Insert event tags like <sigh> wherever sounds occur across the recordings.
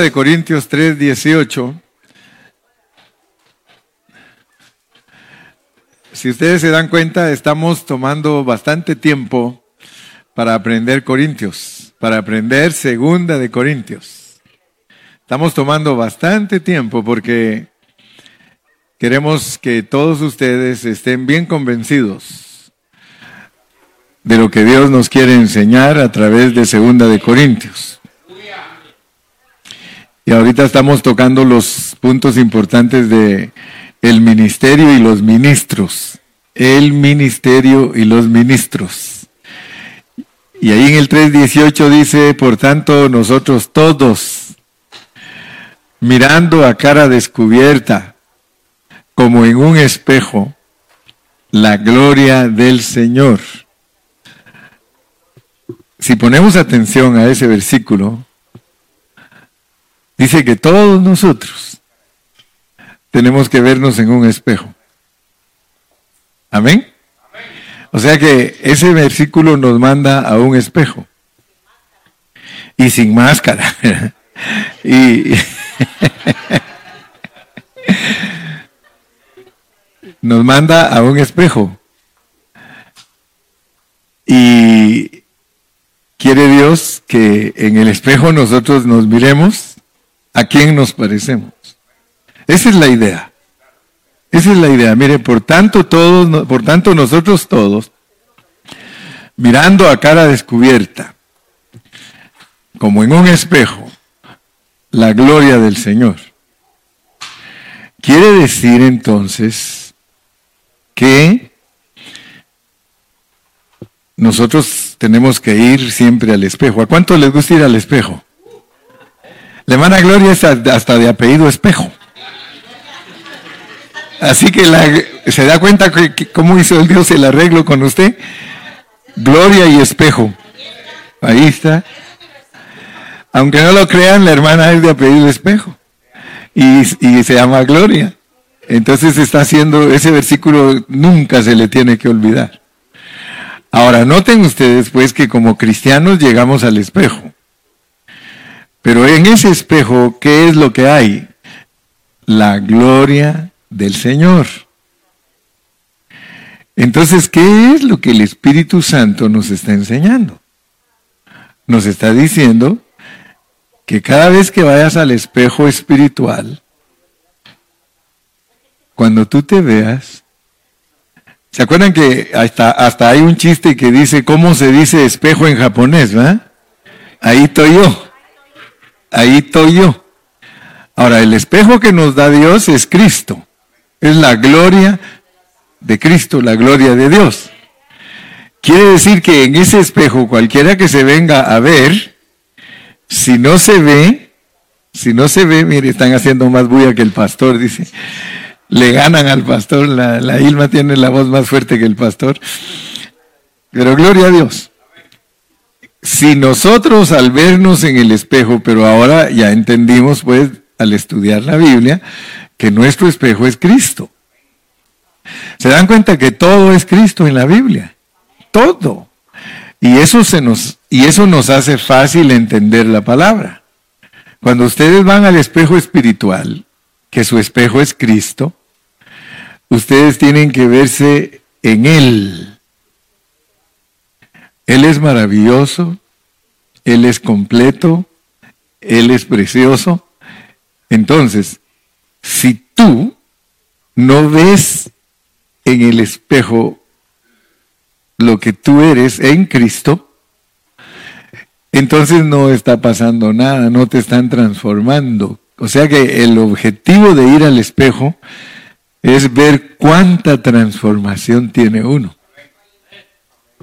De Corintios 3, 18. Si ustedes se dan cuenta, estamos tomando bastante tiempo para aprender Corintios, para aprender Segunda de Corintios. Estamos tomando bastante tiempo porque queremos que todos ustedes estén bien convencidos de lo que Dios nos quiere enseñar a través de Segunda de Corintios. Y ahorita estamos tocando los puntos importantes de el ministerio y los ministros. El ministerio y los ministros. Y ahí en el 3.18 dice, por tanto, nosotros todos, mirando a cara descubierta, como en un espejo, la gloria del Señor. Si ponemos atención a ese versículo, Dice que todos nosotros tenemos que vernos en un espejo. Amén. O sea que ese versículo nos manda a un espejo. Y sin máscara. <laughs> y <laughs> nos manda a un espejo. Y quiere Dios que en el espejo nosotros nos miremos a quién nos parecemos. Esa es la idea. Esa es la idea. Mire, por tanto todos, por tanto nosotros todos, mirando a cara descubierta, como en un espejo, la gloria del Señor. Quiere decir entonces que nosotros tenemos que ir siempre al espejo. ¿A cuánto les gusta ir al espejo? La hermana Gloria es hasta de apellido espejo. Así que se da cuenta que, cómo hizo el Dios el arreglo con usted. Gloria y espejo. Ahí está. Aunque no lo crean, la hermana es de apellido espejo. Y, y se llama Gloria. Entonces está haciendo, ese versículo nunca se le tiene que olvidar. Ahora, noten ustedes pues que como cristianos llegamos al espejo. Pero en ese espejo, ¿qué es lo que hay? La gloria del Señor. Entonces, ¿qué es lo que el Espíritu Santo nos está enseñando? Nos está diciendo que cada vez que vayas al espejo espiritual, cuando tú te veas, ¿se acuerdan que hasta, hasta hay un chiste que dice, ¿cómo se dice espejo en japonés? ¿va? Ahí estoy yo ahí estoy yo. Ahora, el espejo que nos da Dios es Cristo. Es la gloria de Cristo, la gloria de Dios. Quiere decir que en ese espejo, cualquiera que se venga a ver, si no se ve, si no se ve, mire, están haciendo más bulla que el pastor, dice. Le ganan al pastor, la, la Ilma tiene la voz más fuerte que el pastor. Pero gloria a Dios si nosotros al vernos en el espejo, pero ahora ya entendimos pues al estudiar la Biblia, que nuestro espejo es Cristo. Se dan cuenta que todo es Cristo en la Biblia. Todo. Y eso se nos y eso nos hace fácil entender la palabra. Cuando ustedes van al espejo espiritual, que su espejo es Cristo, ustedes tienen que verse en él. Él es maravilloso, Él es completo, Él es precioso. Entonces, si tú no ves en el espejo lo que tú eres en Cristo, entonces no está pasando nada, no te están transformando. O sea que el objetivo de ir al espejo es ver cuánta transformación tiene uno.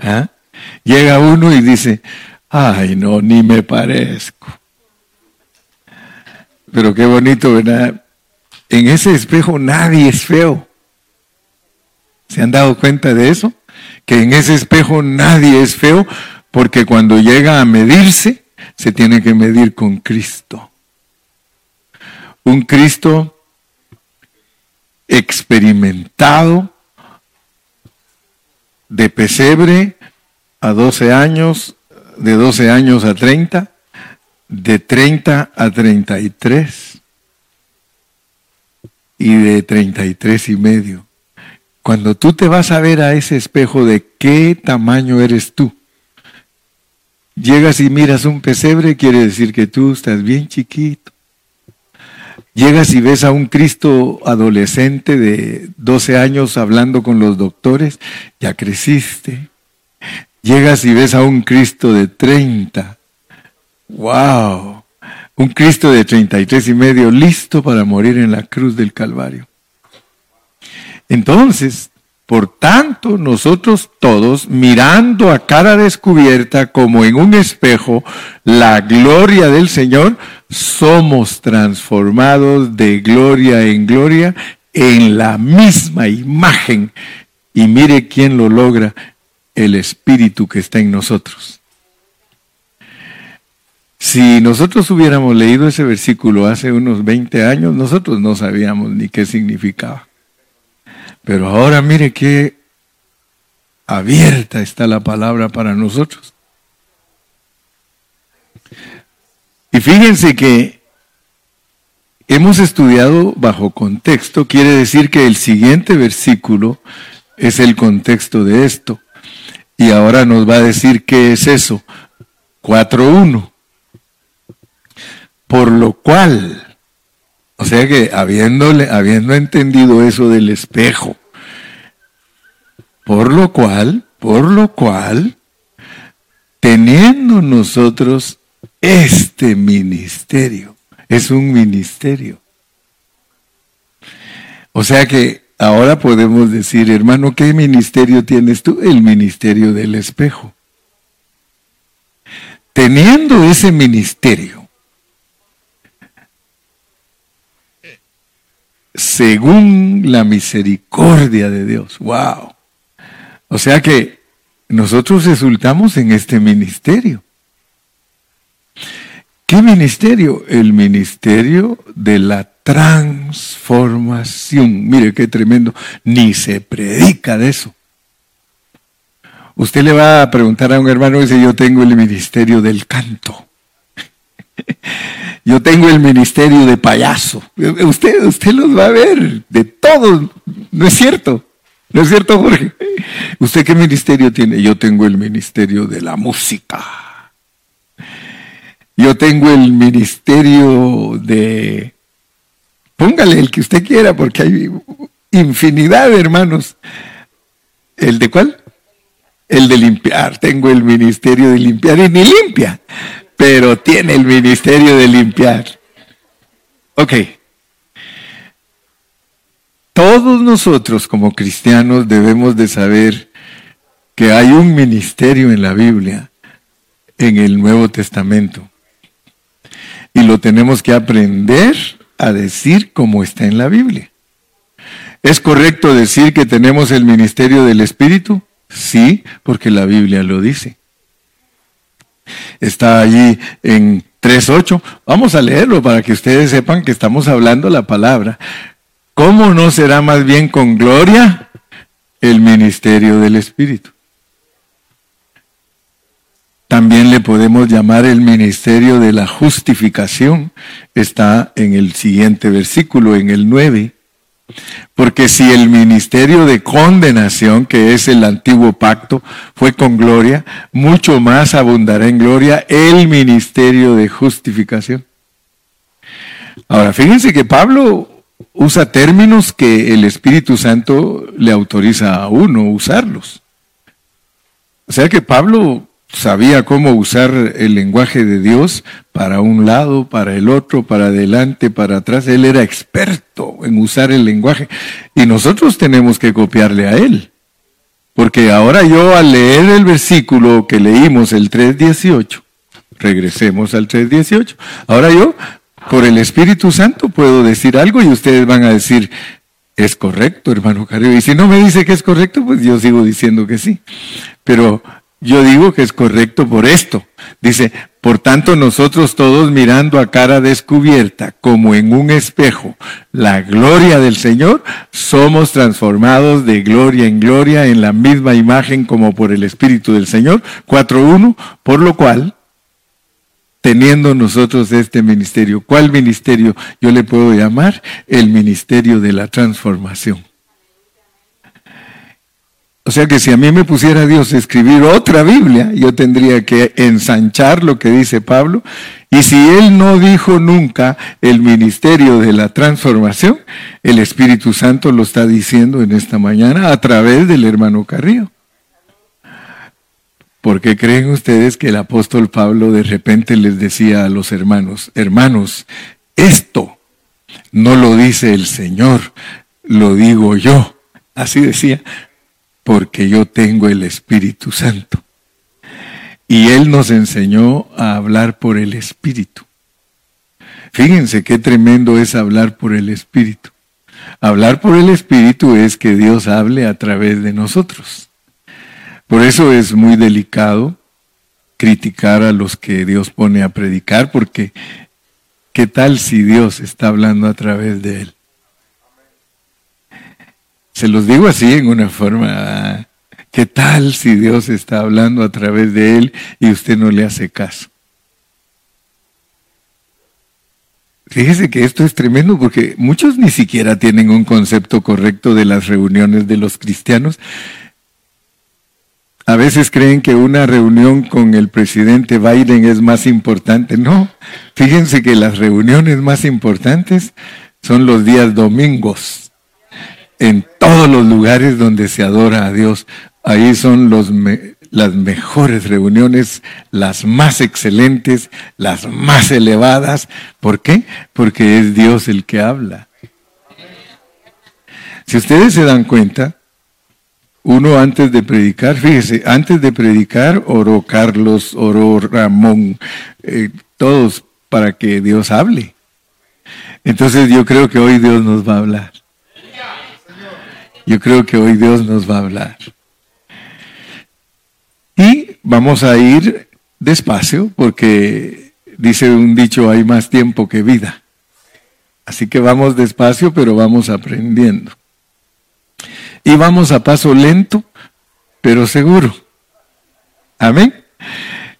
¿Ah? Llega uno y dice, ay no, ni me parezco. Pero qué bonito, ¿verdad? En ese espejo nadie es feo. ¿Se han dado cuenta de eso? Que en ese espejo nadie es feo porque cuando llega a medirse, se tiene que medir con Cristo. Un Cristo experimentado de pesebre a 12 años, de 12 años a 30, de 30 a 33 y de 33 y medio. Cuando tú te vas a ver a ese espejo de qué tamaño eres tú, llegas y miras un pesebre, quiere decir que tú estás bien chiquito. Llegas y ves a un Cristo adolescente de 12 años hablando con los doctores, ya creciste. Llegas y ves a un Cristo de 30. ¡Wow! Un Cristo de 33 y medio listo para morir en la cruz del Calvario. Entonces, por tanto, nosotros todos, mirando a cara descubierta como en un espejo la gloria del Señor, somos transformados de gloria en gloria en la misma imagen. Y mire quién lo logra, el Espíritu que está en nosotros. Si nosotros hubiéramos leído ese versículo hace unos 20 años, nosotros no sabíamos ni qué significaba. Pero ahora mire qué abierta está la palabra para nosotros. Y fíjense que hemos estudiado bajo contexto, quiere decir que el siguiente versículo es el contexto de esto. Y ahora nos va a decir qué es eso. 4.1. Por lo cual, o sea que habiéndole, habiendo entendido eso del espejo, por lo cual, por lo cual, teniendo nosotros este ministerio, es un ministerio. O sea que ahora podemos decir, hermano, ¿qué ministerio tienes tú? El ministerio del espejo. Teniendo ese ministerio, según la misericordia de Dios. ¡Wow! O sea que nosotros resultamos en este ministerio. ¿Qué ministerio? El ministerio de la transformación. Mire qué tremendo. Ni se predica de eso. Usted le va a preguntar a un hermano y dice, yo tengo el ministerio del canto. <laughs> Yo tengo el ministerio de payaso. Usted, usted los va a ver de todos. ¿No es cierto? ¿No es cierto, Jorge? ¿Usted qué ministerio tiene? Yo tengo el ministerio de la música. Yo tengo el ministerio de... Póngale el que usted quiera, porque hay infinidad de hermanos. ¿El de cuál? El de limpiar. Tengo el ministerio de limpiar y ni limpia pero tiene el ministerio de limpiar. Ok. Todos nosotros como cristianos debemos de saber que hay un ministerio en la Biblia, en el Nuevo Testamento. Y lo tenemos que aprender a decir como está en la Biblia. ¿Es correcto decir que tenemos el ministerio del Espíritu? Sí, porque la Biblia lo dice. Está allí en 3.8. Vamos a leerlo para que ustedes sepan que estamos hablando la palabra. ¿Cómo no será más bien con gloria el ministerio del Espíritu? También le podemos llamar el ministerio de la justificación. Está en el siguiente versículo, en el 9. Porque si el ministerio de condenación, que es el antiguo pacto, fue con gloria, mucho más abundará en gloria el ministerio de justificación. Ahora, fíjense que Pablo usa términos que el Espíritu Santo le autoriza a uno usarlos. O sea que Pablo sabía cómo usar el lenguaje de Dios para un lado, para el otro, para adelante, para atrás. Él era experto en usar el lenguaje y nosotros tenemos que copiarle a él. Porque ahora yo al leer el versículo que leímos, el 3.18, regresemos al 3.18, ahora yo por el Espíritu Santo puedo decir algo y ustedes van a decir, es correcto, hermano Cario. Y si no me dice que es correcto, pues yo sigo diciendo que sí. Pero yo digo que es correcto por esto. Dice, por tanto nosotros todos mirando a cara descubierta, como en un espejo, la gloria del Señor, somos transformados de gloria en gloria en la misma imagen como por el Espíritu del Señor. 4.1, por lo cual, teniendo nosotros este ministerio. ¿Cuál ministerio yo le puedo llamar? El ministerio de la transformación. O sea que si a mí me pusiera Dios a escribir otra Biblia, yo tendría que ensanchar lo que dice Pablo. Y si él no dijo nunca el ministerio de la transformación, el Espíritu Santo lo está diciendo en esta mañana a través del hermano Carrillo. ¿Por qué creen ustedes que el apóstol Pablo de repente les decía a los hermanos, hermanos, esto no lo dice el Señor, lo digo yo? Así decía, porque yo tengo el Espíritu Santo. Y Él nos enseñó a hablar por el Espíritu. Fíjense qué tremendo es hablar por el Espíritu. Hablar por el Espíritu es que Dios hable a través de nosotros. Por eso es muy delicado criticar a los que Dios pone a predicar, porque ¿qué tal si Dios está hablando a través de él? Se los digo así en una forma, ¿qué tal si Dios está hablando a través de él y usted no le hace caso? Fíjese que esto es tremendo porque muchos ni siquiera tienen un concepto correcto de las reuniones de los cristianos a veces creen que una reunión con el presidente Biden es más importante. No, fíjense que las reuniones más importantes son los días domingos. En todos los lugares donde se adora a Dios, ahí son las mejores reuniones, las más excelentes, las más elevadas. ¿Por qué? Porque es Dios el que habla. Si ustedes se dan cuenta, uno antes de predicar, fíjese, antes de predicar oró Carlos, oró Ramón, eh, todos para que Dios hable. Entonces yo creo que hoy Dios nos va a hablar. Yo creo que hoy Dios nos va a hablar. Y vamos a ir despacio porque dice un dicho, hay más tiempo que vida. Así que vamos despacio, pero vamos aprendiendo y vamos a paso lento, pero seguro. Amén.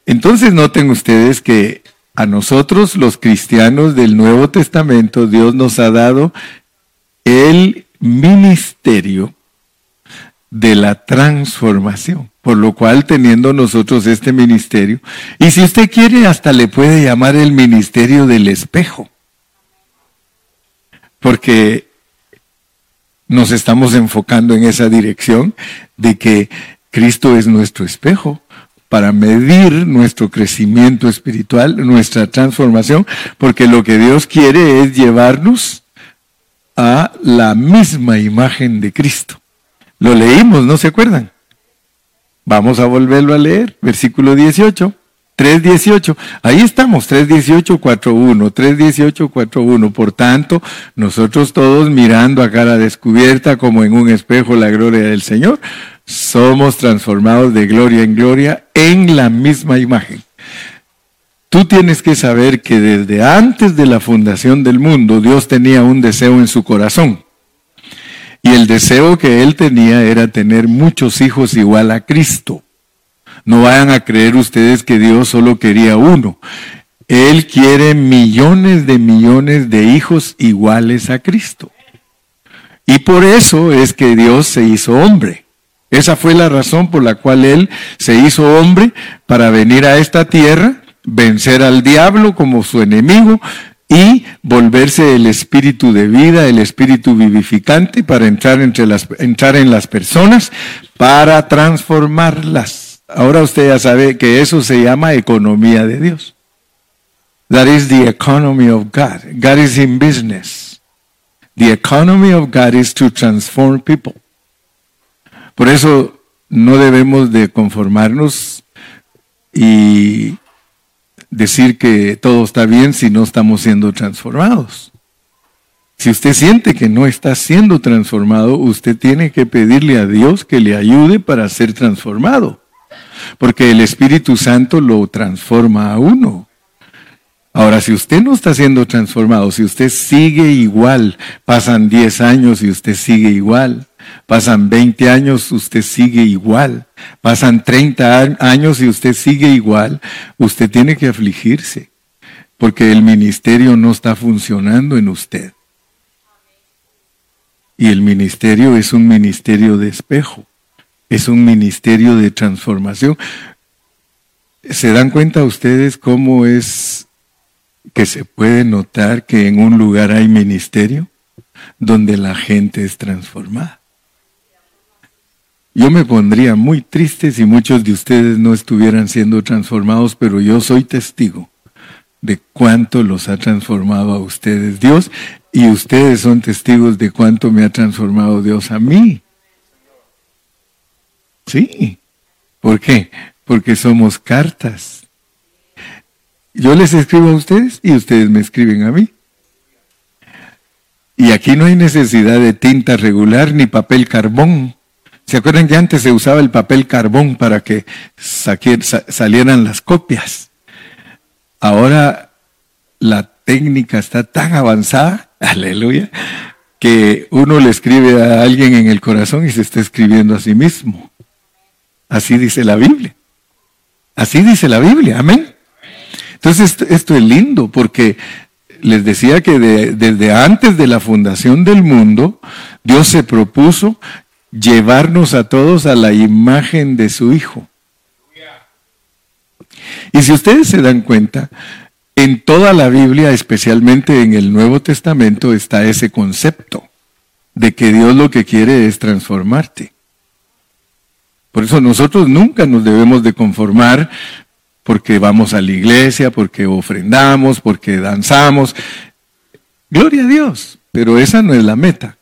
Entonces noten ustedes que a nosotros los cristianos del Nuevo Testamento Dios nos ha dado el ministerio de la transformación. Por lo cual, teniendo nosotros este ministerio, y si usted quiere, hasta le puede llamar el ministerio del espejo. Porque nos estamos enfocando en esa dirección de que Cristo es nuestro espejo para medir nuestro crecimiento espiritual, nuestra transformación, porque lo que Dios quiere es llevarnos a la misma imagen de Cristo. Lo leímos, ¿no se acuerdan? Vamos a volverlo a leer, versículo 18. 3.18, ahí estamos, 3.18, 4.1, 3.18, 4.1. Por tanto, nosotros todos mirando a cara descubierta como en un espejo la gloria del Señor, somos transformados de gloria en gloria en la misma imagen. Tú tienes que saber que desde antes de la fundación del mundo Dios tenía un deseo en su corazón. Y el deseo que él tenía era tener muchos hijos igual a Cristo. No vayan a creer ustedes que Dios solo quería uno. Él quiere millones de millones de hijos iguales a Cristo. Y por eso es que Dios se hizo hombre. Esa fue la razón por la cual Él se hizo hombre para venir a esta tierra, vencer al diablo como su enemigo y volverse el espíritu de vida, el espíritu vivificante para entrar, entre las, entrar en las personas, para transformarlas. Ahora usted ya sabe que eso se llama economía de Dios. That is the economy of God. God is in business. The economy of God is to transform people. Por eso no debemos de conformarnos y decir que todo está bien si no estamos siendo transformados. Si usted siente que no está siendo transformado, usted tiene que pedirle a Dios que le ayude para ser transformado porque el Espíritu Santo lo transforma a uno. Ahora, si usted no está siendo transformado, si usted sigue igual, pasan 10 años y usted sigue igual, pasan 20 años, usted sigue igual, pasan 30 años y usted sigue igual, usted tiene que afligirse. porque el ministerio no está funcionando en usted. Y el ministerio es un ministerio de espejo, es un ministerio de transformación. ¿Se dan cuenta ustedes cómo es que se puede notar que en un lugar hay ministerio donde la gente es transformada? Yo me pondría muy triste si muchos de ustedes no estuvieran siendo transformados, pero yo soy testigo de cuánto los ha transformado a ustedes Dios y ustedes son testigos de cuánto me ha transformado Dios a mí. Sí. ¿Por qué? Porque somos cartas. Yo les escribo a ustedes y ustedes me escriben a mí. Y aquí no hay necesidad de tinta regular ni papel carbón. ¿Se acuerdan que antes se usaba el papel carbón para que salieran las copias? Ahora la técnica está tan avanzada, <laughs> aleluya, que uno le escribe a alguien en el corazón y se está escribiendo a sí mismo. Así dice la Biblia. Así dice la Biblia, amén. Entonces esto, es lindo porque les decía que desde antes de la fundación del mundo, Dios se propuso llevarnos a todos a la imagen de su Hijo. Y si ustedes se dan cuenta, en toda la Biblia, especialmente en el Nuevo Testamento, está ese concepto de que Dios lo que quiere es transformarte. Por eso nosotros nunca nos debemos de conformar porque vamos a la iglesia, porque ofrendamos, porque danzamos. Gloria a Dios, pero esa no es la meta.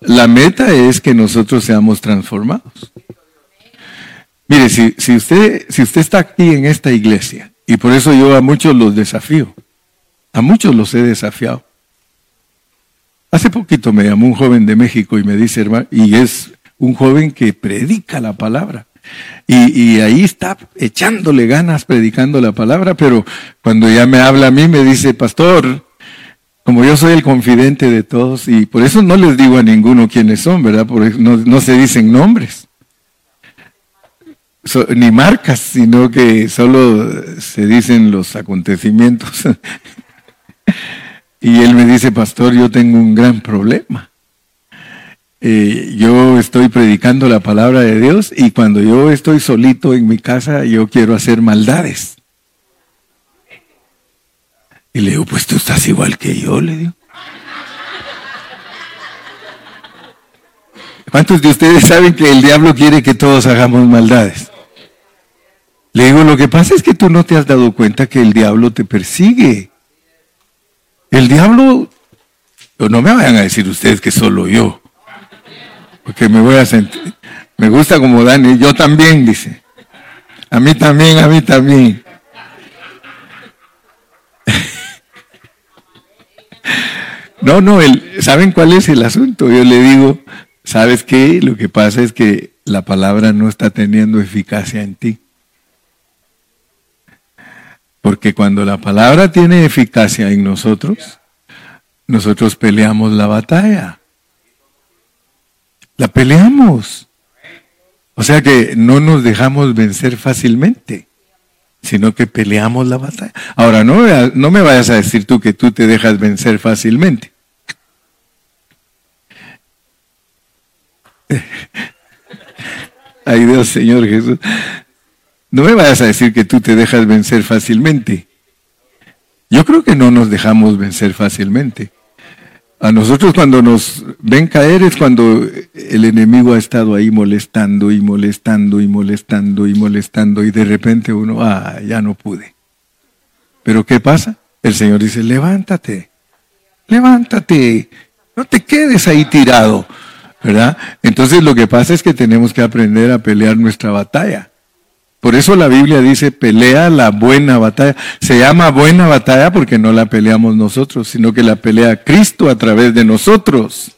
La meta es que nosotros seamos transformados. Mire, si, si, usted, si usted está aquí en esta iglesia, y por eso yo a muchos los desafío, a muchos los he desafiado. Hace poquito me llamó un joven de México y me dice, hermano, y es un joven que predica la palabra. Y, y, ahí está echándole ganas predicando la palabra, pero cuando ya me habla a mí me dice, pastor, como yo soy el confidente de todos, y por eso no les digo a ninguno quiénes son, ¿verdad? No, no se dicen nombres, ni marcas, sino que solo se dicen los acontecimientos. <laughs> y él me dice, pastor, yo tengo un gran problema. Eh, yo estoy predicando la palabra de Dios y cuando yo estoy solito en mi casa, yo quiero hacer maldades. Y le digo, pues tú estás igual que yo, le digo. ¿Cuántos de ustedes saben que el diablo quiere que todos hagamos maldades? Le digo, lo que pasa es que tú no te has dado cuenta que el diablo te persigue. El diablo, no me vayan a decir ustedes que solo yo, porque me voy a sentir, me gusta como Dani, yo también, dice. A mí también, a mí también. No, no, el, ¿saben cuál es el asunto? Yo le digo, ¿sabes qué? Lo que pasa es que la palabra no está teniendo eficacia en ti. Porque cuando la palabra tiene eficacia en nosotros, nosotros peleamos la batalla. La peleamos. O sea que no nos dejamos vencer fácilmente sino que peleamos la batalla. Ahora, no, no me vayas a decir tú que tú te dejas vencer fácilmente. <laughs> Ay Dios, Señor Jesús. No me vayas a decir que tú te dejas vencer fácilmente. Yo creo que no nos dejamos vencer fácilmente. A nosotros cuando nos ven caer es cuando el enemigo ha estado ahí molestando y molestando y molestando y molestando y de repente uno, ah, ya no pude. Pero ¿qué pasa? El Señor dice, levántate, levántate, no te quedes ahí tirado, ¿verdad? Entonces lo que pasa es que tenemos que aprender a pelear nuestra batalla. Por eso la Biblia dice, pelea la buena batalla. Se llama buena batalla porque no la peleamos nosotros, sino que la pelea Cristo a través de nosotros.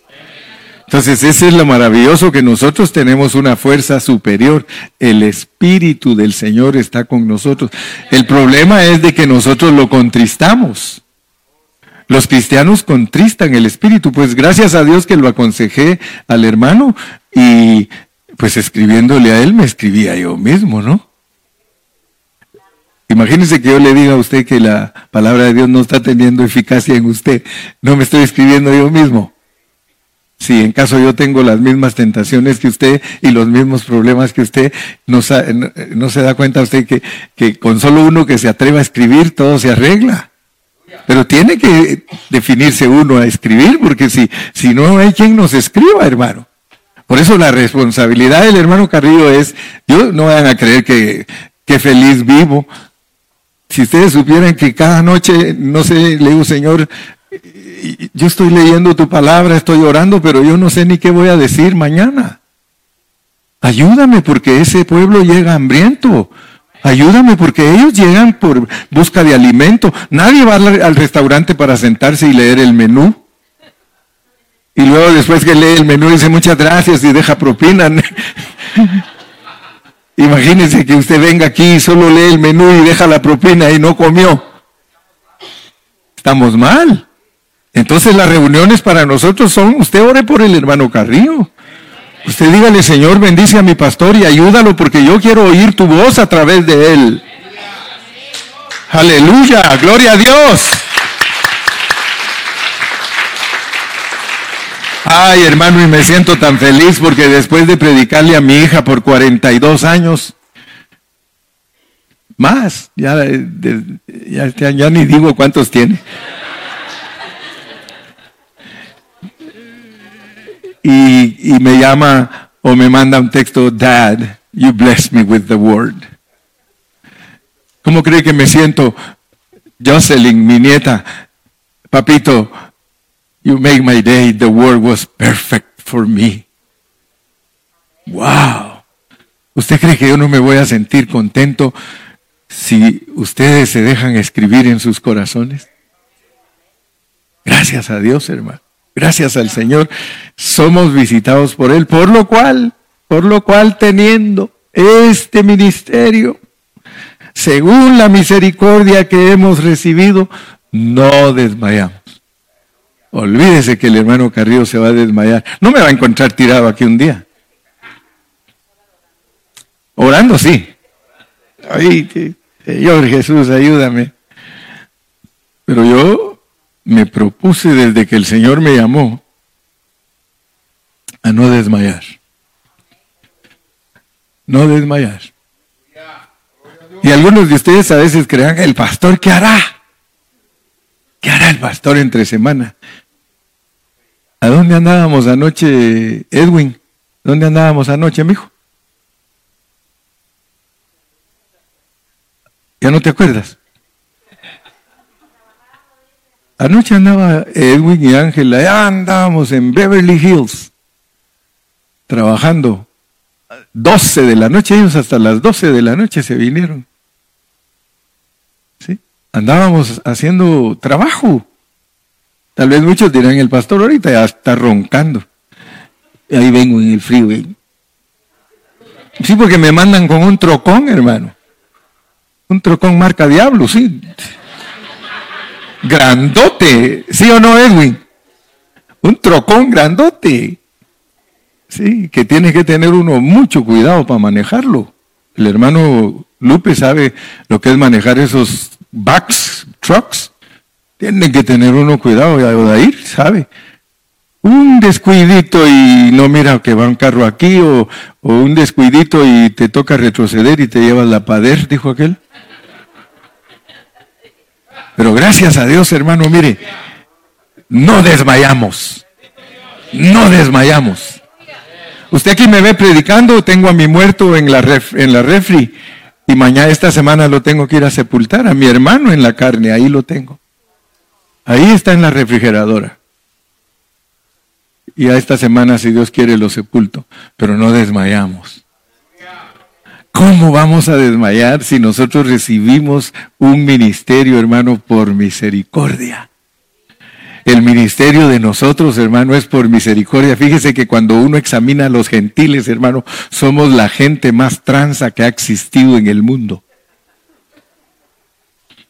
Entonces, ese es lo maravilloso que nosotros tenemos una fuerza superior. El Espíritu del Señor está con nosotros. El problema es de que nosotros lo contristamos. Los cristianos contristan el Espíritu. Pues gracias a Dios que lo aconsejé al hermano y pues escribiéndole a él me escribía yo mismo, ¿no? Imagínese que yo le diga a usted que la palabra de Dios no está teniendo eficacia en usted. No me estoy escribiendo yo mismo. Si en caso yo tengo las mismas tentaciones que usted y los mismos problemas que usted, no, no se da cuenta usted que, que con solo uno que se atreva a escribir todo se arregla. Pero tiene que definirse uno a escribir, porque si, si no hay quien nos escriba, hermano. Por eso la responsabilidad del hermano Carrillo es, yo no vayan a creer que, que feliz vivo. Si ustedes supieran que cada noche, no sé, le digo, Señor, yo estoy leyendo tu palabra, estoy orando, pero yo no sé ni qué voy a decir mañana. Ayúdame porque ese pueblo llega hambriento. Ayúdame porque ellos llegan por busca de alimento. Nadie va al restaurante para sentarse y leer el menú. Y luego después que lee el menú dice muchas gracias y deja propina. <laughs> Imagínense que usted venga aquí y solo lee el menú y deja la propina y no comió. Estamos mal. Entonces las reuniones para nosotros son, usted ore por el hermano Carrillo. Usted dígale, Señor, bendice a mi pastor y ayúdalo porque yo quiero oír tu voz a través de él. Aleluya, gloria a Dios. Ay, hermano, y me siento tan feliz porque después de predicarle a mi hija por 42 años, más, ya, ya, ya ni digo cuántos tiene. Y, me llama o me manda un texto, Dad, you bless me with the word. ¿Cómo cree que me siento? Jocelyn, mi nieta, papito, you make my day, the word was perfect for me. Wow. ¿Usted cree que yo no me voy a sentir contento si ustedes se dejan escribir en sus corazones? Gracias a Dios, hermano. Gracias al Señor, somos visitados por Él, por lo cual, por lo cual teniendo este ministerio, según la misericordia que hemos recibido, no desmayamos. Olvídese que el hermano Carrillo se va a desmayar. No me va a encontrar tirado aquí un día. Orando sí. Ay, Señor Jesús, ayúdame. Pero yo me propuse desde que el Señor me llamó a no desmayar. No desmayar. Y algunos de ustedes a veces crean, el pastor, ¿qué hará? ¿Qué hará el pastor entre semana? ¿A dónde andábamos anoche, Edwin? ¿Dónde andábamos anoche, mijo? ¿Ya no te acuerdas? Anoche andaba Edwin y Ángela, ya andábamos en Beverly Hills, trabajando. 12 de la noche, ellos hasta las 12 de la noche se vinieron. ¿Sí? Andábamos haciendo trabajo. Tal vez muchos dirán, el pastor ahorita ya está roncando. Y ahí vengo en el freeway. Sí, porque me mandan con un trocón, hermano. Un trocón marca diablo, sí grandote, ¿sí o no, Edwin? Un trocón grandote. Sí, que tiene que tener uno mucho cuidado para manejarlo. El hermano Lupe sabe lo que es manejar esos backs, trucks. Tiene que tener uno cuidado, y ir, sabe. Un descuidito y no mira que va un carro aquí, o, o un descuidito y te toca retroceder y te llevas la pader, dijo aquel. Pero gracias a Dios, hermano, mire, no desmayamos. No desmayamos. Usted aquí me ve predicando, tengo a mi muerto en la, refri y mañana esta semana lo tengo que ir a sepultar, a mi hermano en la carne, ahí lo tengo. Ahí está en la refrigeradora. Y a esta semana, si Dios quiere, lo sepulto, pero no desmayamos. ¿Cómo vamos a desmayar si nosotros recibimos un ministerio, hermano, por misericordia? El ministerio de nosotros, hermano, es por misericordia. Fíjese que cuando uno examina a los gentiles, hermano, somos la gente más transa que ha existido en el mundo.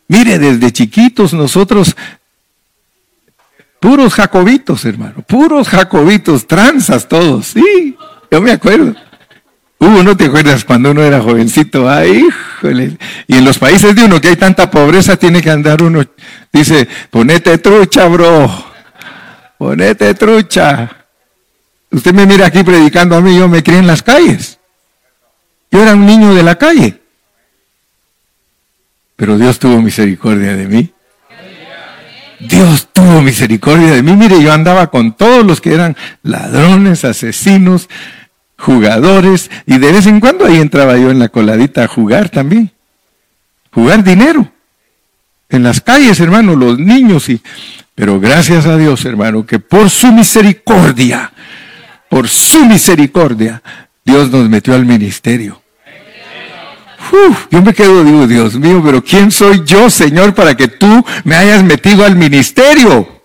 Mire, desde chiquitos nosotros, puros jacobitos, hermano, puros jacobitos, tranzas todos, sí, yo me acuerdo. Uh, ¿no te acuerdas cuando uno era jovencito? Ay, híjole. Y en los países de uno que hay tanta pobreza, tiene que andar uno, dice, ponete trucha, bro. Ponete trucha. Usted me mira aquí predicando a mí, yo me crié en las calles. Yo era un niño de la calle. Pero Dios tuvo misericordia de mí. Dios tuvo misericordia de mí. Mire, yo andaba con todos los que eran ladrones, asesinos, jugadores, y de vez en cuando ahí entraba yo en la coladita a jugar también. Jugar dinero. En las calles, hermano, los niños y... Pero gracias a Dios, hermano, que por su misericordia, por su misericordia, Dios nos metió al ministerio. yo me quedo, digo, Dios mío, pero ¿quién soy yo, Señor, para que tú me hayas metido al ministerio?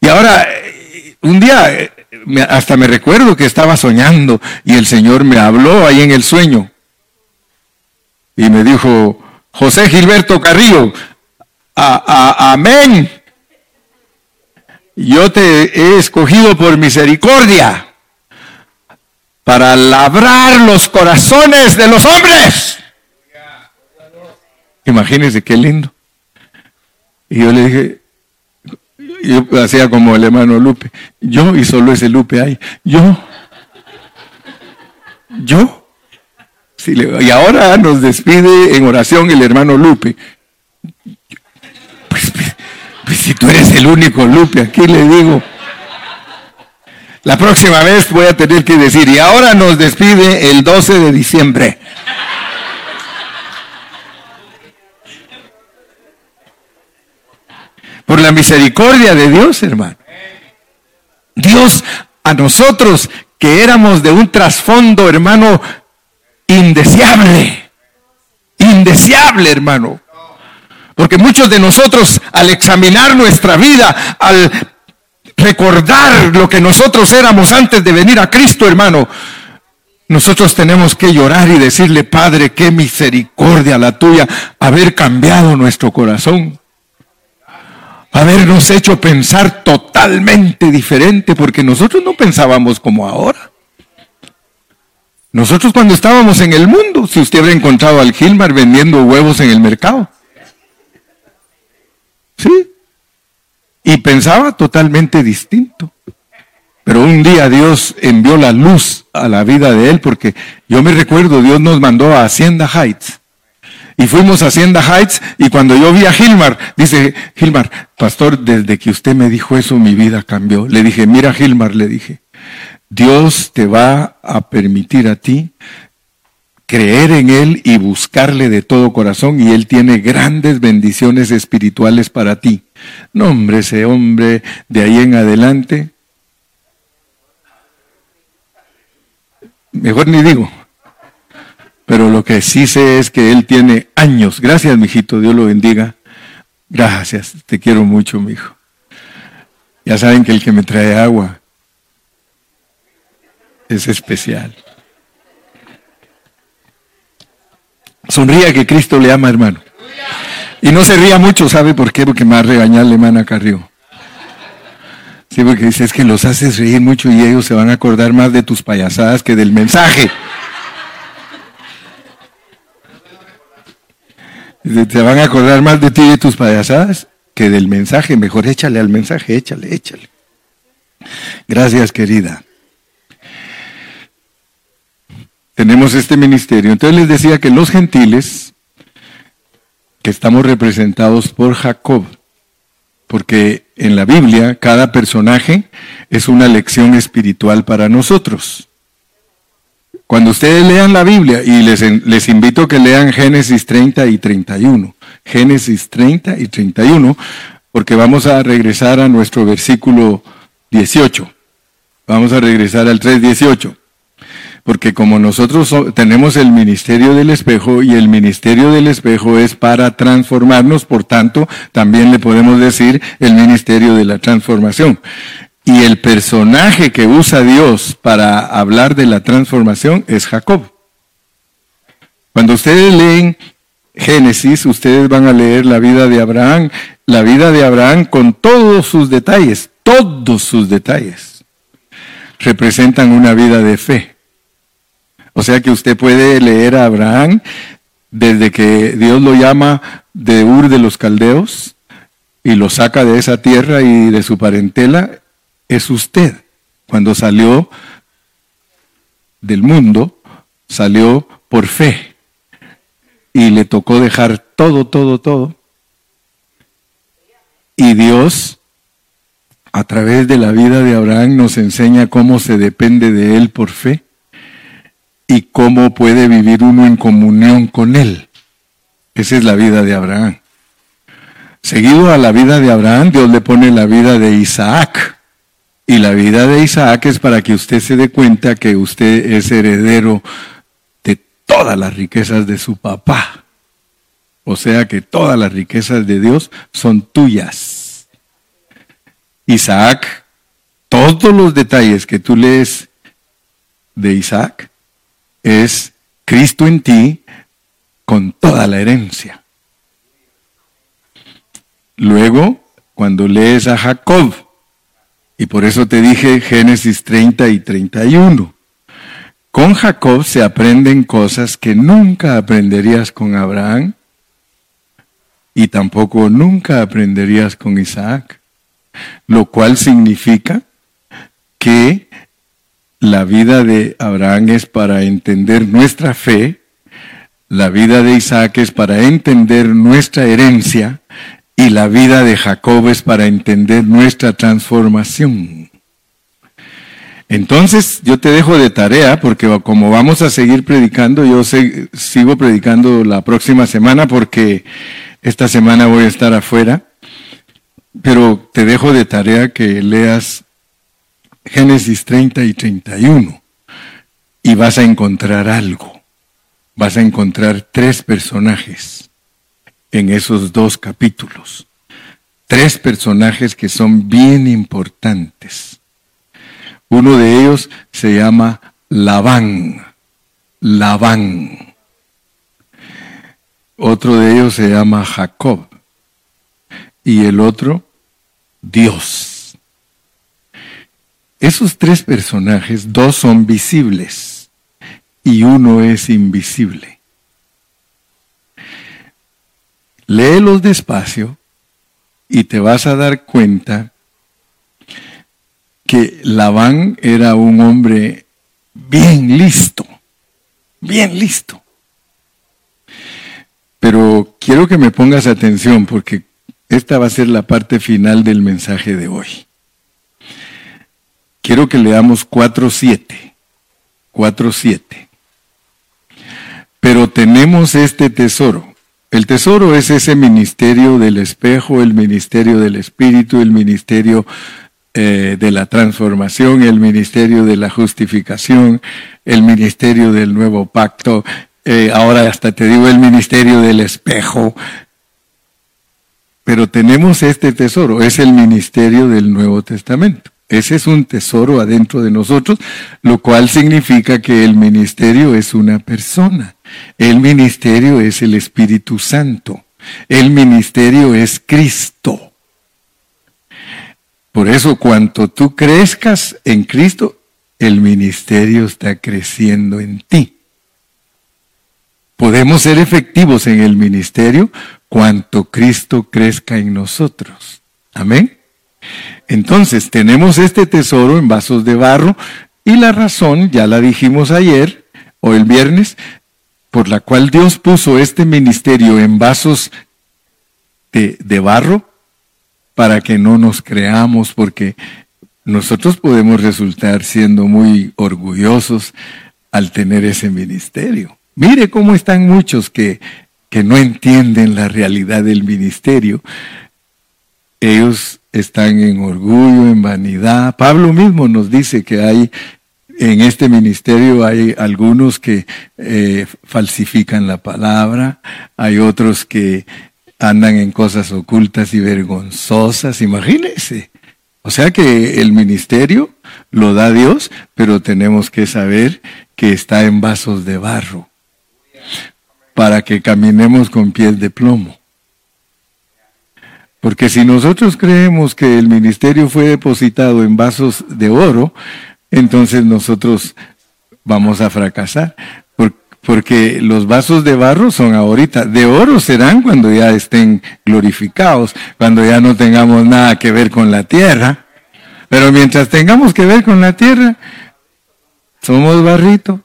Y ahora, eh, un día, eh, hasta me recuerdo que estaba soñando y el Señor me habló ahí en el sueño. Y me dijo, José Gilberto Carrillo, amén. Yo te he escogido por misericordia para labrar los corazones de los hombres. Imagínense qué lindo. Y yo le dije, yo hacía como el hermano Lupe, yo y solo ese Lupe hay, yo, yo. y ahora nos despide en oración el hermano Lupe. Pues, pues, pues si tú eres el único Lupe, aquí le digo. La próxima vez voy a tener que decir, y ahora nos despide el 12 de diciembre. Por la misericordia de Dios, hermano. Dios a nosotros que éramos de un trasfondo, hermano, indeseable. Indeseable, hermano. Porque muchos de nosotros al examinar nuestra vida, al recordar lo que nosotros éramos antes de venir a Cristo, hermano, nosotros tenemos que llorar y decirle, Padre, qué misericordia la tuya haber cambiado nuestro corazón. Habernos hecho pensar totalmente diferente, porque nosotros no pensábamos como ahora. Nosotros cuando estábamos en el mundo, si usted hubiera encontrado al Gilmar vendiendo huevos en el mercado. ¿Sí? y pensaba totalmente distinto. Pero un día Dios envió la luz a la vida de él porque yo me recuerdo, Dios nos mandó a Hacienda Heights. Y fuimos a Hacienda Heights y cuando yo vi a Gilmar, dice, Gilmar, pastor, desde que usted me dijo eso mi vida cambió. Le dije, mira Gilmar, le dije, Dios te va a permitir a ti creer en Él y buscarle de todo corazón y Él tiene grandes bendiciones espirituales para ti. No, hombre, ese hombre de ahí en adelante, mejor ni digo, pero lo que sí sé es que Él tiene años. Gracias, mijito, Dios lo bendiga. Gracias, te quiero mucho, mi hijo. Ya saben que el que me trae agua es especial. Sonría que Cristo le ama, hermano. Y no se ría mucho, ¿sabe por qué? Porque me va a regañar la. Sí, porque dice, es que los haces reír mucho y ellos se van a acordar más de tus payasadas que del mensaje. Se van a acordar más de ti y de tus payasadas que del mensaje. Mejor échale al mensaje, échale, échale. Gracias, querida tenemos este ministerio. Entonces les decía que los gentiles, que estamos representados por Jacob, porque en la Biblia cada personaje es una lección espiritual para nosotros. Cuando ustedes lean la Biblia, y les, invito a que lean Génesis 30 y 31, Génesis 30 y 31, porque vamos a regresar a nuestro versículo 18. Vamos a regresar al 3.18. Porque como nosotros tenemos el ministerio del espejo y el ministerio del espejo es para transformarnos, por tanto, también le podemos decir el ministerio de la transformación. Y el personaje que usa Dios para hablar de la transformación es Jacob. Cuando ustedes leen Génesis, ustedes van a leer la vida de Abraham, la vida de Abraham con todos sus detalles, todos sus detalles, representan una vida de fe O sea que usted puede leer a Abraham desde que Dios lo llama de Ur de los Caldeos y lo saca de esa tierra y de su parentela, es usted. Cuando salió del mundo, salió por fe y le tocó dejar todo, todo, todo. Y Dios, a través de la vida de Abraham, nos enseña cómo se depende de Él por fe y cómo puede vivir uno en comunión con Él. Esa es la vida de Abraham. Seguido a la vida de Abraham, Dios le pone la vida de Isaac. Y la vida de Isaac es para que usted se dé cuenta que usted es heredero de todas las riquezas de su papá. O sea que todas las riquezas de Dios son tuyas. Isaac, todos los detalles que tú lees de Isaac, es Cristo en ti con toda la herencia. Luego, cuando lees a Jacob, y por eso te dije Génesis 30 y 31, con Jacob se aprenden cosas que nunca aprenderías con Abraham y tampoco nunca aprenderías con Isaac, lo cual significa que la vida de Abraham es para entender nuestra fe, la vida de Isaac es para entender nuestra herencia y la vida de Jacob es para entender nuestra transformación. Entonces yo te dejo de tarea porque como vamos a seguir predicando, yo sigo predicando la próxima semana porque esta semana voy a estar afuera, pero te dejo de tarea que leas Génesis 30 y 31 y vas a encontrar algo. Vas a encontrar tres personajes en esos dos capítulos. Tres personajes que son bien importantes. Uno de ellos se llama Labán. Labán. Otro de ellos se llama Jacob. Y el otro, Dios. Esos tres personajes, dos son visibles y uno es invisible. Léelos despacio y te vas a dar cuenta que Labán era un hombre bien listo, bien listo. Pero quiero que me pongas atención porque esta va a ser la parte final del mensaje de hoy. Quiero que leamos 4.7. 4.7. Pero tenemos este tesoro. El tesoro es ese ministerio del espejo, el ministerio del espíritu, el ministerio eh, de la transformación, el ministerio de la justificación, el ministerio del nuevo pacto, eh, ahora hasta te digo el ministerio del espejo. Pero tenemos este tesoro, es el ministerio del Nuevo Testamento. Ese es un tesoro adentro de nosotros, lo cual significa que el ministerio es una persona. El ministerio es el Espíritu Santo. El ministerio es Cristo. Por eso, cuanto tú crezcas en Cristo, el ministerio está creciendo en ti. Podemos ser efectivos en el ministerio cuanto Cristo crezca en nosotros. Amén. Entonces, tenemos este tesoro en vasos de barro y la razón, ya la dijimos ayer o el viernes, por la cual Dios puso este ministerio en vasos de, barro, para que no nos creamos, porque nosotros podemos resultar siendo muy orgullosos al tener ese ministerio. Mire cómo están muchos que, que no entienden la realidad del ministerio. Ellos están en orgullo, en vanidad. Pablo mismo nos dice que hay en este ministerio hay algunos que eh, falsifican la palabra, hay otros que andan en cosas ocultas y vergonzosas, imagínense. O sea que el ministerio lo da Dios, pero tenemos que saber que está en vasos de barro para que caminemos con pies de plomo. Porque si nosotros creemos que el ministerio fue depositado en vasos de oro, entonces nosotros vamos a fracasar. Porque los vasos de barro son ahorita, de oro serán cuando ya estén glorificados, cuando ya no tengamos nada que ver con la tierra. Pero mientras tengamos que ver con la tierra, somos barrito.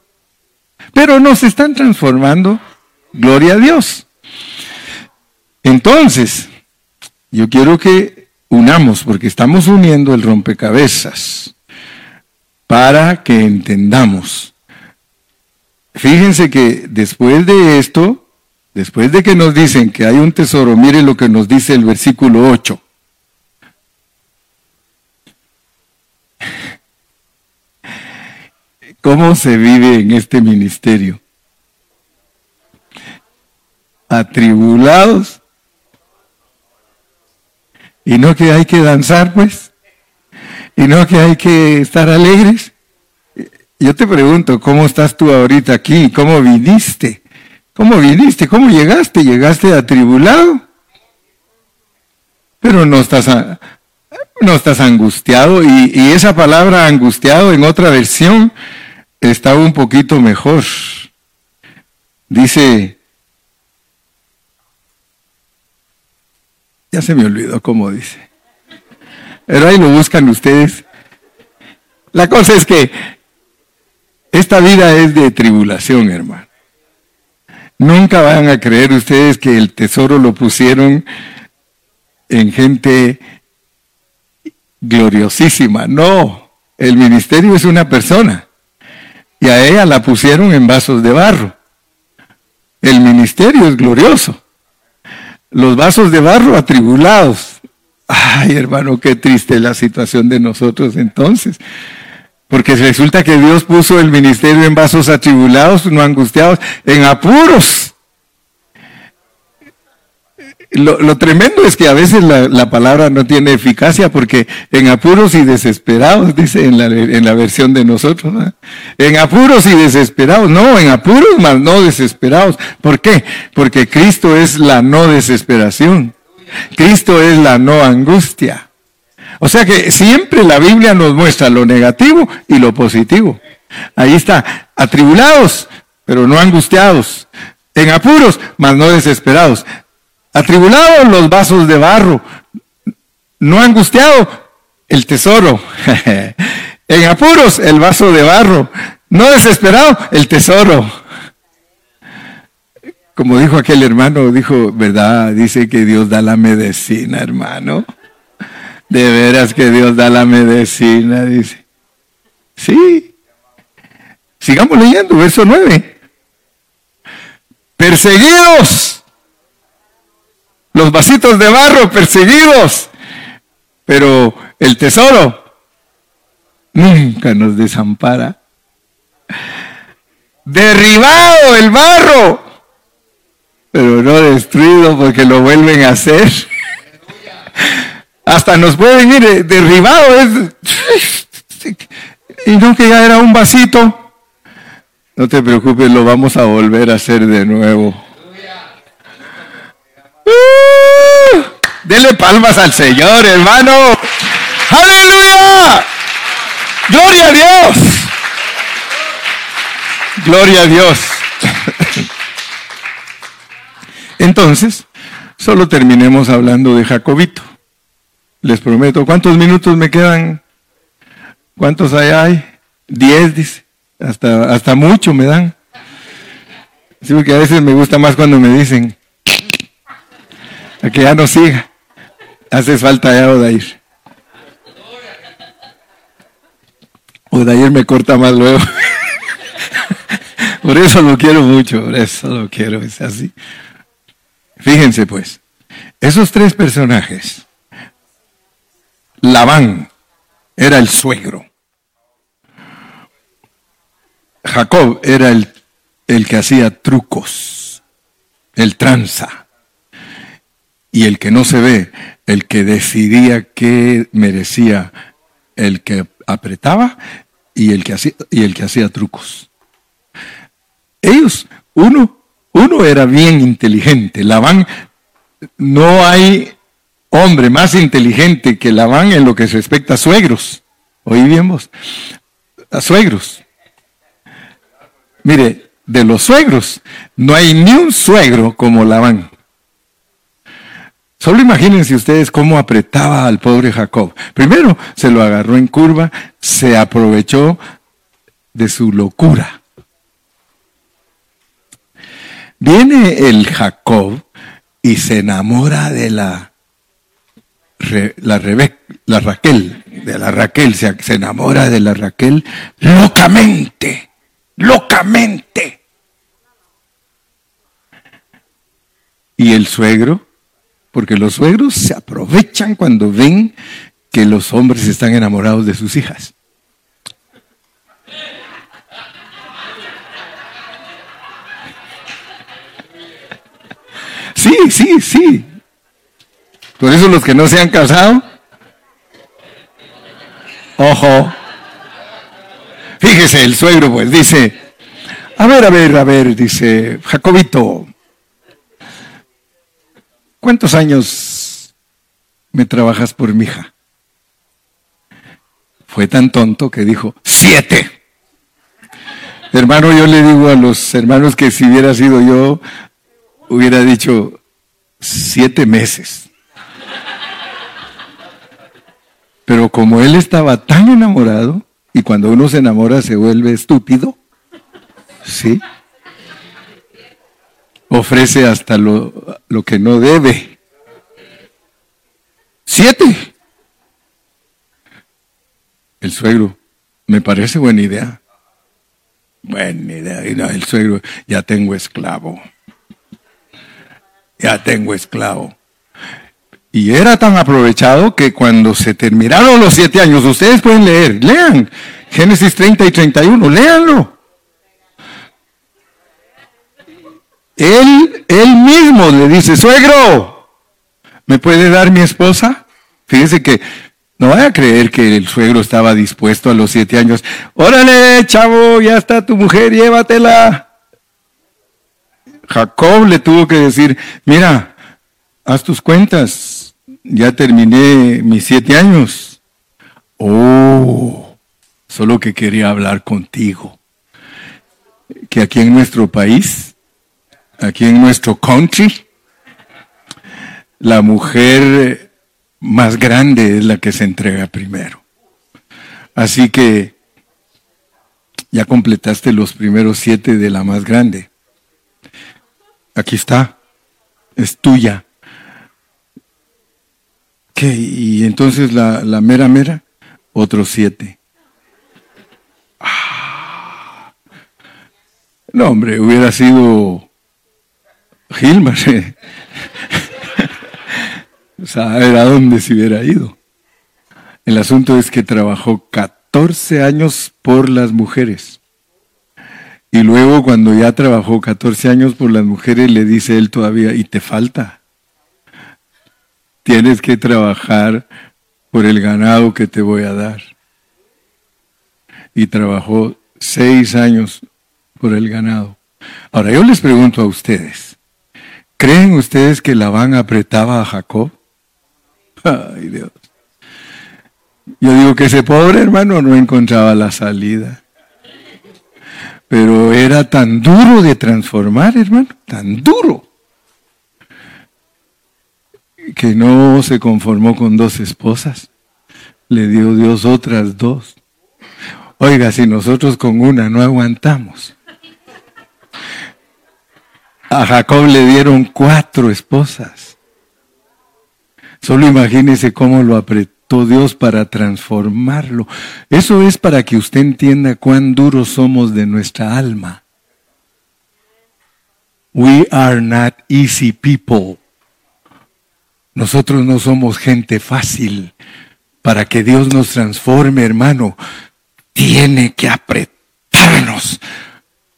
Pero nos están transformando, gloria a Dios. Entonces, yo quiero que unamos, porque estamos uniendo el rompecabezas, para que entendamos Fíjense que después de esto, después de que nos dicen que hay un tesoro, miren lo que nos dice el versículo 8. <laughs> ¿Cómo se vive en este ministerio? Atribulados. Y no que hay que danzar, pues. Y no que hay que estar alegres. Yo te pregunto, ¿cómo estás tú ahorita aquí? ¿Cómo viniste? ¿Cómo viniste? ¿Cómo llegaste? ¿Llegaste atribulado? Pero no estás, no estás angustiado y, esa palabra angustiado en otra versión está un poquito mejor. Dice, ya se me olvidó cómo dice, pero ahí lo buscan ustedes. La cosa es que esta vida es de tribulación, hermano. Nunca van a creer ustedes que el tesoro lo pusieron en gente gloriosísima. No, el ministerio es una persona. Y a ella la pusieron en vasos de barro. El ministerio es glorioso. Los vasos de barro atribulados. Ay, hermano, qué triste la situación de nosotros entonces. Porque resulta que Dios puso el ministerio en vasos atribulados, no angustiados, en apuros. Lo, tremendo es que a veces la, palabra no tiene eficacia porque en apuros y desesperados, dice en la, en la versión de nosotros, en apuros y desesperados, no, en apuros más no desesperados. ¿Por qué? Porque Cristo es la no desesperación. Cristo es la no angustia. O sea que siempre la Biblia nos muestra lo negativo y lo positivo. Ahí está, atribulados, pero no angustiados. En apuros, mas no desesperados. Atribulados los vasos de barro. No angustiado, el tesoro. <laughs> en apuros, el vaso de barro. No desesperado, el tesoro. Como dijo aquel hermano, dijo, ¿verdad? Dice que Dios da la medicina, hermano. De veras que Dios da la medicina, dice. Sí. Sigamos leyendo, verso 9. Perseguidos. Los vasitos de barro, perseguidos. Pero el tesoro nunca nos desampara. Derribado el barro, pero no destruido porque lo vuelven a hacer hasta nos pueden ir eh, derribado. y no que ya era un vasito. No te preocupes, lo vamos a volver a hacer de nuevo. Uh, dele palmas al Señor, hermano. Aleluya. Gloria a Dios. Gloria a Dios. Entonces, solo terminemos hablando de Jacobito. Les prometo. ¿Cuántos minutos me quedan? ¿Cuántos hay? Diez, dice. Hasta, hasta mucho me dan. Sí, porque a veces me gusta más cuando me dicen a que ya no siga. Hace falta ya Odair. Odair me corta más luego. <laughs> por eso lo quiero mucho, por eso lo quiero, es así. Fíjense pues, esos tres personajes Labán era el suegro. Jacob era el, el que hacía trucos, el tranza. Y el que no se ve, el que decidía qué merecía, el que apretaba y el que hacía, y el que hacía trucos. Ellos, uno, uno era bien inteligente. Labán, no hay hombre más inteligente que Labán en lo que respecta a suegros. Oí bien vos. A suegros. Mire, de los suegros, no hay ni un suegro como Labán. Solo imagínense ustedes cómo apretaba al pobre Jacob. Primero se lo agarró en curva, se aprovechó de su locura. Viene el Jacob y se enamora de la, la, la Raquel, de la Raquel, se, se enamora de la Raquel locamente, locamente. Y el suegro, porque los suegros se aprovechan cuando ven que los hombres están enamorados de sus hijas. Sí, sí, sí. Por eso los que no se han casado, ojo. Fíjese, el suegro pues dice, a ver, a ver, a ver, dice, Jacobito, ¿cuántos años me trabajas por mi hija? Fue tan tonto que dijo, siete. Hermano, yo le digo a los hermanos que si hubiera sido yo, hubiera dicho siete meses. Pero como él estaba tan enamorado, y cuando uno se enamora se vuelve estúpido, ¿sí? Ofrece hasta lo, lo que no debe. Siete. El suegro, me parece buena idea. Buena idea. el suegro, ya tengo esclavo ya tengo esclavo. Y era tan aprovechado que cuando se terminaron los siete años, ustedes pueden leer, lean Génesis 30 y 31, léanlo. Él, él mismo le dice, suegro, ¿me puede dar mi esposa? Fíjese que no vaya a creer que el suegro estaba dispuesto a los siete años. Órale, chavo, ya está tu mujer, llévatela. Jacob le tuvo que decir, mira, haz tus cuentas, ya terminé mis siete años. Oh, solo que quería hablar contigo. Que aquí en nuestro país, aquí en nuestro country, la mujer más grande es la que se entrega primero. Así que ya completaste los primeros siete de la más grande aquí está, es tuya. ¿Qué? Y entonces la, mera mera, otros siete. Ah. No, hombre, hubiera sido Gilmar. <laughs> o sea, a ver a dónde se hubiera ido. El asunto es que trabajó 14 años por las mujeres. Y luego cuando ya trabajó 14 años por las mujeres, le dice él todavía, y te falta. Tienes que trabajar por el ganado que te voy a dar. Y trabajó seis años por el ganado. Ahora yo les pregunto a ustedes, ¿creen ustedes que Labán apretaba a Jacob? Ay Dios. Yo digo que ese pobre hermano no encontraba la salida. Pero era tan duro de transformar, hermano, tan duro, que no se conformó con dos esposas. Le dio Dios otras dos. Oiga, si nosotros con una no aguantamos. A Jacob le dieron cuatro esposas. Solo imagínese cómo lo apretó Dios para transformarlo. Eso es para que usted entienda cuán duros somos de nuestra alma. We are not easy people. Nosotros no somos gente fácil. Para que Dios nos transforme, hermano, tiene que apretarnos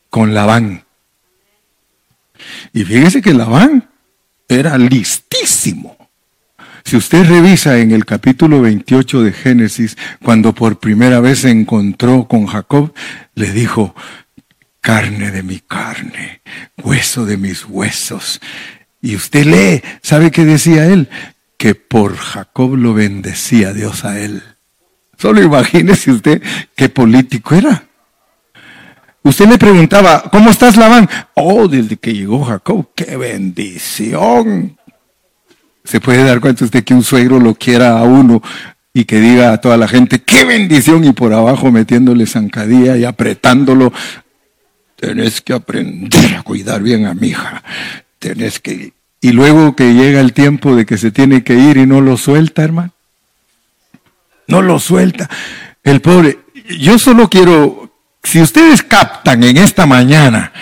con Labán. Y fíjese que Labán era listísimo. Si usted revisa en el capítulo 28 de Génesis, cuando por primera vez se encontró con Jacob, le dijo, carne de mi carne, hueso de mis huesos. Y usted lee, ¿sabe qué decía él? Que por Jacob lo bendecía Dios a él. Solo imagínese usted qué político era. Usted le preguntaba, ¿cómo estás, Labán? Oh, desde que llegó Jacob, qué bendición. Se puede dar cuenta usted que un suegro lo quiera a uno y que diga a toda la gente, qué bendición, y por abajo metiéndole zancadilla y apretándolo. Tenés que aprender a cuidar bien a mi hija. Tenés que... Y luego que llega el tiempo de que se tiene que ir y no lo suelta, hermano. No lo suelta. El pobre, yo solo quiero, si ustedes captan en esta mañana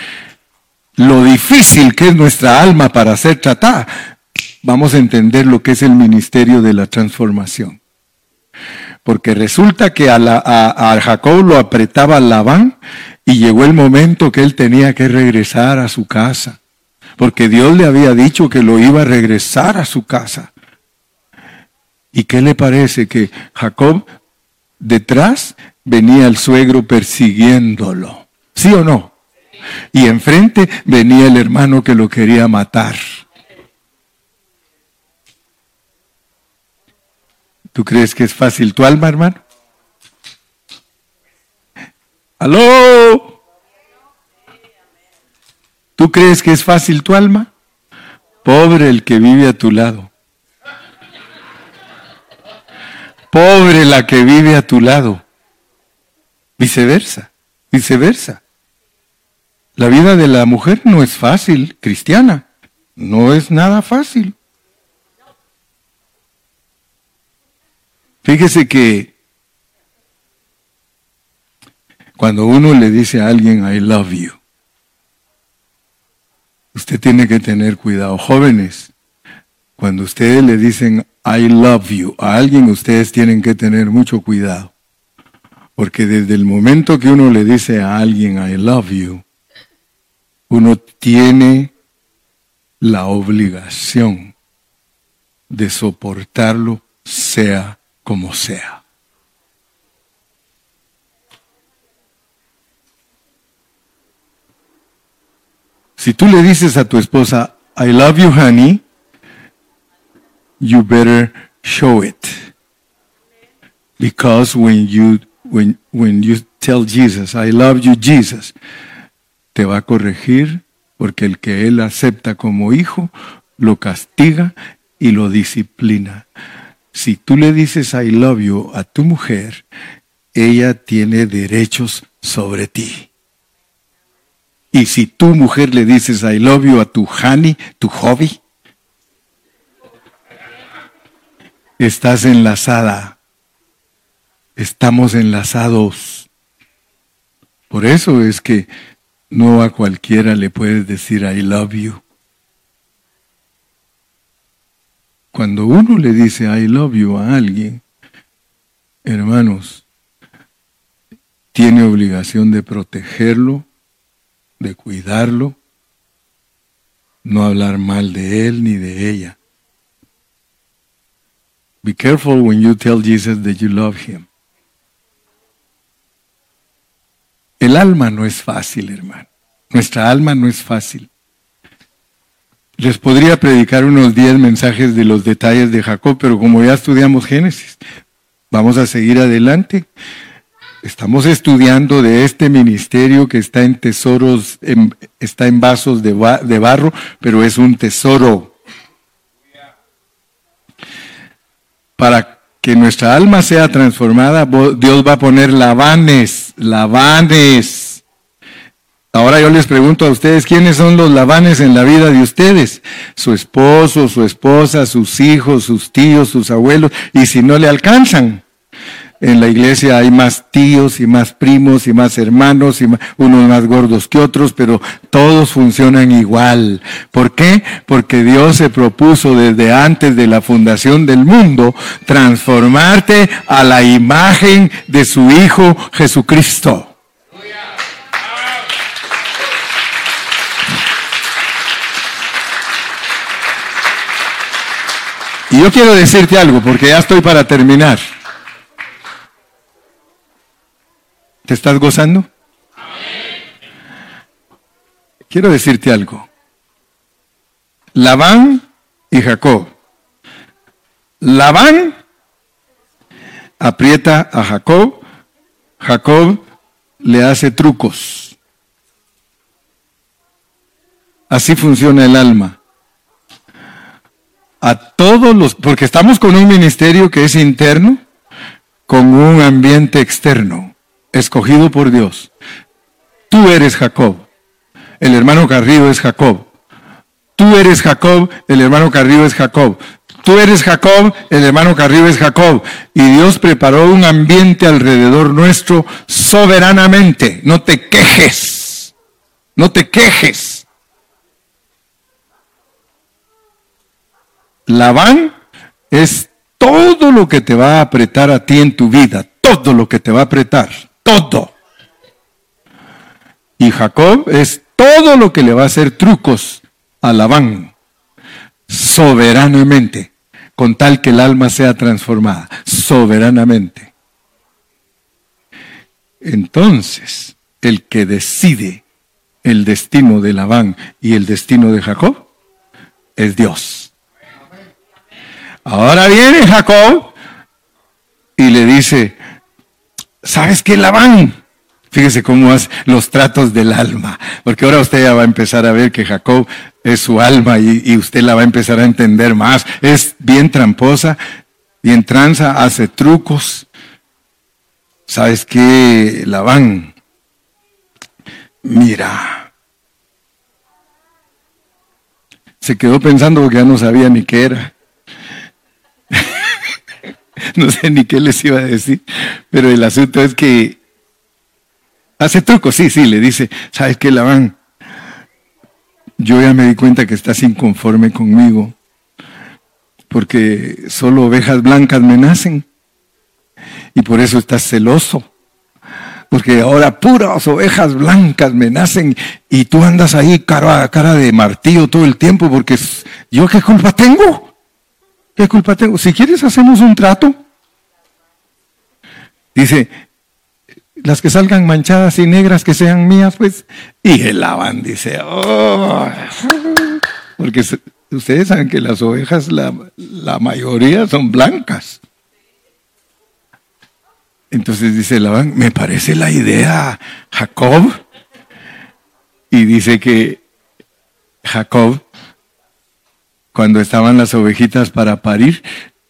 lo difícil que es nuestra alma para ser tratada, vamos a entender lo que es el ministerio de la transformación. Porque resulta que a, Jacob lo apretaba Labán y llegó el momento que él tenía que regresar a su casa. Porque Dios le había dicho que lo iba a regresar a su casa. ¿Y qué le parece? Que Jacob detrás venía el suegro persiguiéndolo. ¿Sí o no? Y enfrente venía el hermano que lo quería matar. ¿Tú crees que es fácil tu alma, hermano? ¿Aló? ¿Tú crees que es fácil tu alma? Pobre el que vive a tu lado. Pobre la que vive a tu lado. Viceversa, viceversa. La vida de la mujer no es fácil, cristiana. No es nada fácil. Fíjese que cuando uno le dice a alguien, I love you, usted tiene que tener cuidado. Jóvenes, cuando ustedes le dicen, I love you a alguien, ustedes tienen que tener mucho cuidado. Porque desde el momento que uno le dice a alguien, I love you, uno tiene la obligación de soportarlo, sea como sea. Si tú le dices a tu esposa, I love you, honey, you better show it. Because when you, when, when you tell Jesus, I love you, Jesus, te va a corregir porque el que él acepta como hijo, lo castiga y lo disciplina. Si tú le dices I love you a tu mujer, ella tiene derechos sobre ti. Y si tu mujer le dices I love you a tu honey, tu hobby, estás enlazada. Estamos enlazados. Por eso es que no a cualquiera le puedes decir I love you. Cuando uno le dice I love you a alguien, hermanos, tiene obligación de protegerlo, de cuidarlo, no hablar mal de él ni de ella. Be careful when you tell Jesus that you love him. El alma no es fácil, hermano. Nuestra alma no es fácil. Les podría predicar unos 10 mensajes de los detalles de Jacob, pero como ya estudiamos Génesis, vamos a seguir adelante. Estamos estudiando de este ministerio que está en tesoros, está en vasos de, de barro, pero es un tesoro. Para que nuestra alma sea transformada, Dios va a poner lavanes, lavanes Ahora yo les pregunto a ustedes, ¿quiénes son los lavanes en la vida de ustedes? Su esposo, su esposa, sus hijos, sus tíos, sus abuelos, y si no le alcanzan. En la iglesia hay más tíos y más primos y más hermanos y unos más gordos que otros, pero todos funcionan igual. ¿Por qué? Porque Dios se propuso desde antes de la fundación del mundo transformarte a la imagen de su Hijo Jesucristo. Yo quiero decirte algo, porque ya estoy para terminar. ¿Te estás gozando? Quiero decirte algo. Labán y Jacob. Labán aprieta a Jacob. Jacob le hace trucos. Así funciona el alma. A todos los, porque estamos con un ministerio que es interno, con un ambiente externo, escogido por Dios. Tú eres Jacob. El hermano Carrillo es Jacob. Tú eres Jacob, el hermano Carrillo es Jacob. Tú eres Jacob, el hermano Carrillo es Jacob. Y Dios preparó un ambiente alrededor nuestro soberanamente. No te quejes. No te quejes. Labán es todo lo que te va a apretar a ti en tu vida. Todo lo que te va a apretar. Todo. Y Jacob es todo lo que le va a hacer trucos a Labán soberanamente, con tal que el alma sea transformada, soberanamente. Entonces, el que decide el destino de Labán y el destino de Jacob es Dios. Ahora viene Jacob y le dice, ¿sabes qué, Labán? Fíjese cómo es los tratos del alma, porque ahora usted ya va a empezar a ver que Jacob es su alma y, usted la va a empezar a entender más. Es bien tramposa, bien tranza, hace trucos. ¿Sabes qué, van Mira. Se quedó pensando porque ya no sabía ni qué era. <laughs> no sé ni qué les iba a decir, pero el asunto es que Hace truco, sí, sí, le dice, ¿sabes qué, Labán? Yo ya me di cuenta que estás inconforme conmigo, porque solo ovejas blancas me nacen, y por eso estás celoso. Porque ahora puras ovejas blancas me nacen y tú andas ahí cara a cara de martillo todo el tiempo porque yo qué culpa tengo. ¿Qué culpa tengo? Si quieres hacemos un trato. Dice, las que salgan manchadas y negras que sean mías, pues, y el Labán dice, oh, <laughs> porque ustedes saben que las ovejas, la, la mayoría son blancas. Entonces dice Labán, me parece la idea, Jacob. Y dice que Jacob, cuando estaban las ovejitas para parir,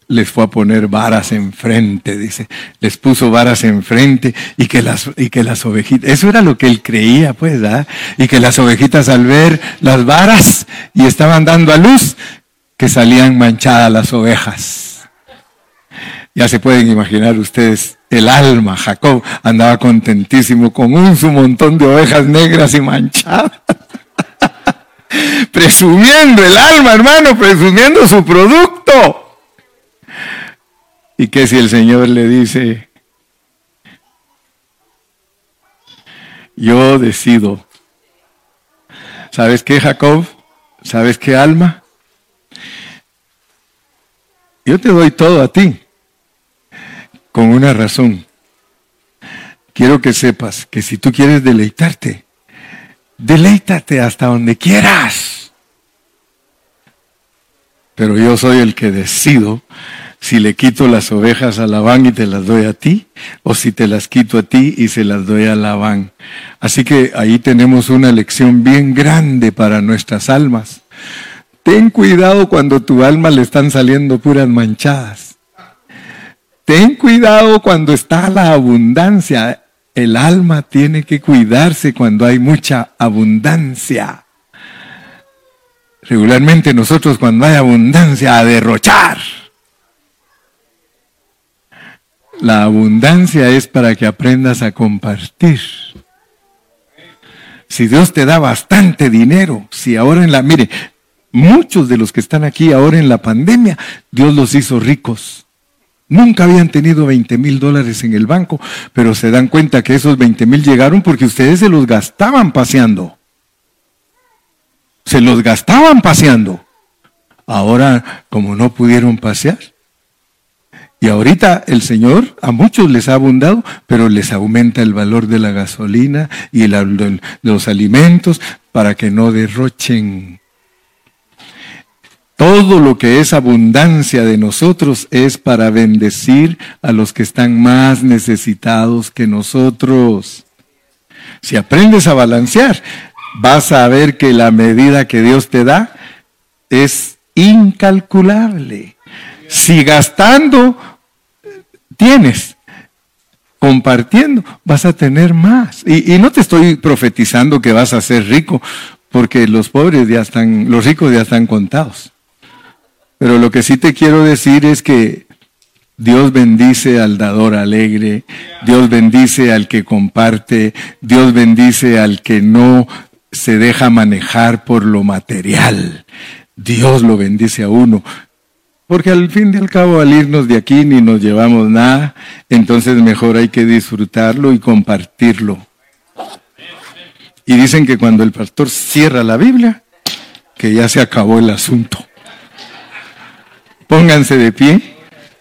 les fue a poner varas enfrente, dice. Les puso varas enfrente y que las, y que las ovejitas, eso era lo que él creía, pues, ¿verdad? Y que las ovejitas al ver las varas y estaban dando a luz, que salían manchadas las ovejas. Ya se pueden imaginar ustedes el alma, Jacob andaba contentísimo con un su montón de ovejas negras y manchadas. <laughs> presumiendo el alma, hermano, presumiendo su producto. ¿Y qué si el Señor le dice, yo decido? ¿Sabes qué, Jacob? ¿Sabes qué, alma? Yo te doy todo a ti, con una razón. Quiero que sepas que si tú quieres deleitarte, deleítate hasta donde quieras. Pero yo soy el que decido si le quito las ovejas a Labán y te las doy a ti, o si te las quito a ti y se las doy a Labán. Así que ahí tenemos una lección bien grande para nuestras almas. Ten cuidado cuando tu alma le están saliendo puras manchadas. Ten cuidado cuando está la abundancia. El alma tiene que cuidarse cuando hay mucha abundancia. Regularmente nosotros cuando hay abundancia a derrochar. La abundancia es para que aprendas a compartir. Si Dios te da bastante dinero, si ahora en la, mire, muchos de los que están aquí ahora en la pandemia, Dios los hizo ricos. Nunca habían tenido 20 mil dólares en el banco, pero se dan cuenta que esos 20 mil llegaron porque ustedes se los gastaban paseando. Se los gastaban paseando. Ahora, como no pudieron pasear, y ahorita el Señor a muchos les ha abundado, pero les aumenta el valor de la gasolina y de los alimentos para que no derrochen. Todo lo que es abundancia de nosotros es para bendecir a los que están más necesitados que nosotros. Si aprendes a balancear, vas a ver que la medida que Dios te da es incalculable. Si gastando tienes, compartiendo, vas a tener más. Y, no te estoy profetizando que vas a ser rico, porque los pobres ya están, los ricos ya están contados. Pero lo que sí te quiero decir es que Dios bendice al dador alegre, Dios bendice al que comparte, Dios bendice al que no se deja manejar por lo material. Dios lo bendice a uno. Porque al fin y al cabo, al irnos de aquí ni nos llevamos nada, entonces mejor hay que disfrutarlo y compartirlo. Y dicen que cuando el pastor cierra la Biblia, que ya se acabó el asunto. Pónganse de pie.